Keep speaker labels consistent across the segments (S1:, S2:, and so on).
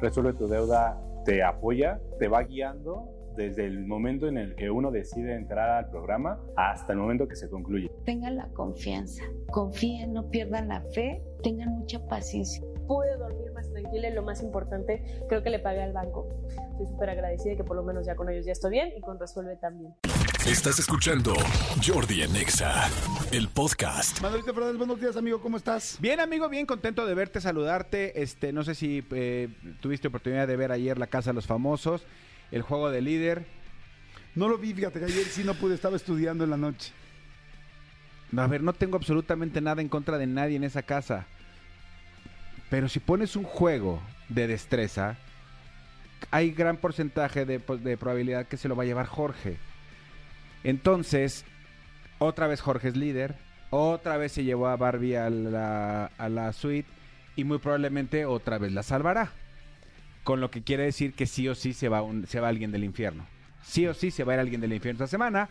S1: Resuelve tu deuda te apoya, te va guiando desde el momento en el que uno decide entrar al programa hasta el momento que se concluye.
S2: Tengan la confianza, confíen, no pierdan la fe, tengan mucha paciencia.
S3: Pude dormir más tranquila y lo más importante, creo que le pagué al banco. Estoy súper agradecida de que por lo menos ya con ellos ya estoy bien y con Resuelve también.
S4: Estás escuchando Jordi Anexa, el podcast.
S5: Manolito Fernández, buenos días, amigo, ¿cómo estás?
S6: Bien, amigo, bien contento de verte, saludarte. Este, no sé si eh, tuviste oportunidad de ver ayer La Casa de los Famosos, el juego de líder.
S5: No lo vi, fíjate que ayer sí no pude, estaba estudiando en la noche.
S6: A ver, no tengo absolutamente nada en contra de nadie en esa casa. Pero si pones un juego de destreza, hay gran porcentaje de, pues, de probabilidad que se lo va a llevar Jorge. Entonces, otra vez Jorge es líder, otra vez se llevó a Barbie a la, a la suite y muy probablemente otra vez la salvará. Con lo que quiere decir que sí o sí se va, un- se va alguien del infierno. Sí o sí se va a ir alguien del infierno esta semana.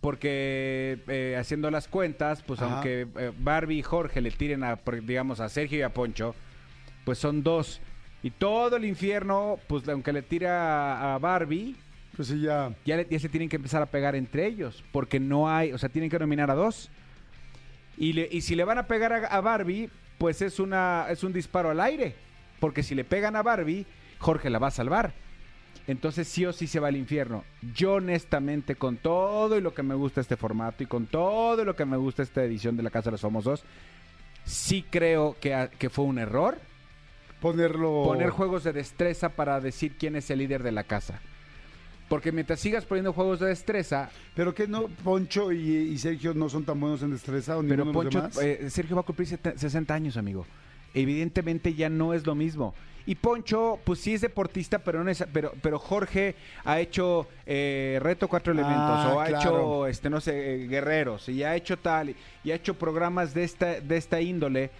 S6: Porque eh, haciendo las cuentas, pues
S5: Ajá.
S6: aunque eh, Barbie y Jorge le tiren a, digamos, a Sergio y a Poncho, pues son dos. Y todo el infierno, pues aunque le tira a- a Barbie,
S5: Pues sí, ya.
S6: ya, le- ya se tienen que empezar a pegar entre ellos, porque no hay, o sea, tienen que nominar a dos. Y, le- y si le van a pegar a, a Barbie, pues es, una, es un disparo al aire, porque si le pegan a Barbie, Jorge la va a salvar. Entonces sí o sí se va al infierno. Yo honestamente, con todo y lo que me gusta este formato y con todo lo que me gusta esta edición de La Casa de los Famosos, sí creo que, a- que fue un error
S5: Ponerlo.
S6: poner juegos de destreza para decir quién es el líder de la casa. Porque mientras sigas poniendo juegos de destreza,
S5: Pero que no, Poncho y, y Sergio no son tan buenos en destreza o
S6: pero
S5: de los
S6: Poncho,
S5: demás.
S6: eh, Sergio va a cumplir sete- 60 años, amigo. Evidentemente ya no es lo mismo. Y Poncho, pues sí es deportista, pero no es, pero, pero Jorge ha hecho eh, reto cuatro elementos,
S5: Ah,
S6: o ha
S5: claro.
S6: hecho, este, no sé, eh, guerreros, y ha hecho tal, y, y ha hecho programas de esta, de esta índole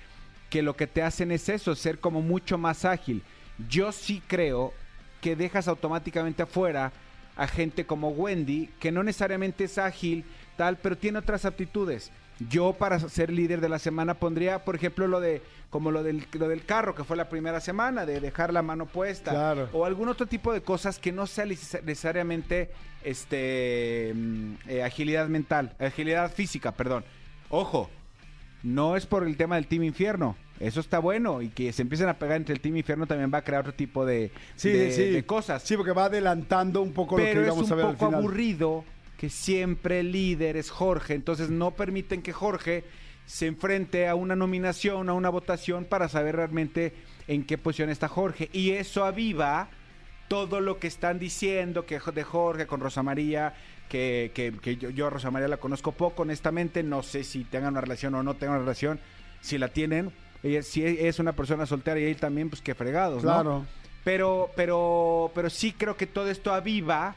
S6: que lo que te hacen es eso, ser como mucho más ágil. Yo sí creo que dejas automáticamente afuera a gente como Wendy, que no necesariamente es ágil, tal, pero tiene otras aptitudes. Yo para ser líder de la semana pondría, por ejemplo, lo de como lo del, lo del carro, que fue la primera semana, de dejar la mano puesta.
S5: Claro.
S6: O algún otro tipo de cosas que no sea neces- necesariamente este mm, eh, agilidad mental, agilidad física, perdón. Ojo, no es por el tema del Team Infierno. Eso está bueno y que se empiecen a pegar entre el Team Infierno también va a crear otro tipo de,
S5: sí,
S6: de-
S5: sí.
S6: de cosas.
S5: Sí, porque va adelantando un poco lo
S6: Pero
S5: que
S6: es
S5: íbamos
S6: un
S5: a ver al
S6: poco
S5: final.
S6: aburrido que siempre el líder es Jorge. Entonces no permiten que Jorge se enfrente a una nominación, a una votación para saber realmente en qué posición está Jorge. Y eso aviva todo lo que están diciendo que de Jorge con Rosa María, que, que- que yo, yo a Rosa María la conozco poco, honestamente, no sé si tengan una relación o no tengan una relación, si la tienen, ella si es una persona soltera y él también, pues qué fregados, ¿no?
S5: Claro.
S6: Pero, pero, pero sí creo que todo esto aviva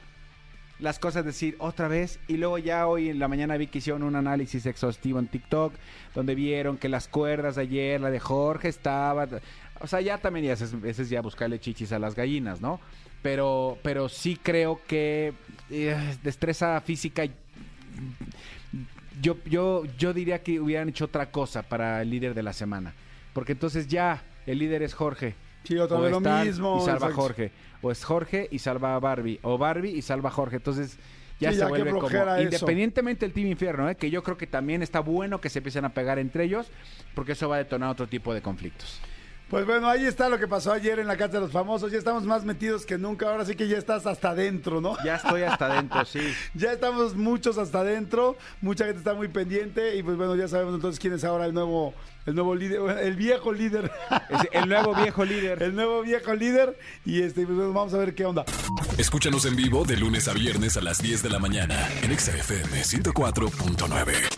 S6: las cosas, decir otra vez. Y luego ya hoy en la mañana vi que hicieron un análisis exhaustivo en TikTok, donde vieron que las cuerdas de ayer, la de Jorge estaba. O sea, ya también ya es, es ya buscarle chichis a las gallinas, ¿no? Pero, pero sí creo que eh, destreza física. Yo, yo, yo diría que hubieran hecho otra cosa para el líder de la semana. Porque entonces ya el líder es Jorge.
S5: Sí, otra vez lo mismo.
S6: Y salva a. Jorge. O es Jorge y salva a Barbie. O Barbie y salva a Jorge. Entonces ya
S5: Sí,
S6: se
S5: ya,
S6: vuelve como.
S5: eso.
S6: Independientemente del Team Infierno, ¿eh? que yo creo que también está bueno que se empiecen a pegar entre ellos, porque eso va a detonar otro tipo de conflictos.
S5: Pues bueno, ahí está lo que pasó ayer en la Casa de los Famosos. Ya estamos más metidos que nunca. Ahora sí que ya estás hasta adentro, ¿no?
S6: Ya estoy hasta adentro, sí.
S5: Ya estamos muchos hasta adentro, mucha gente está muy pendiente y pues bueno, ya sabemos entonces quién es ahora el nuevo, el nuevo líder, el viejo líder,
S6: Es el nuevo viejo líder.
S5: el nuevo viejo líder y este, pues bueno, vamos a ver qué onda.
S4: Escúchanos en vivo de lunes a viernes a las 10 de la mañana en Exa FM 104.9.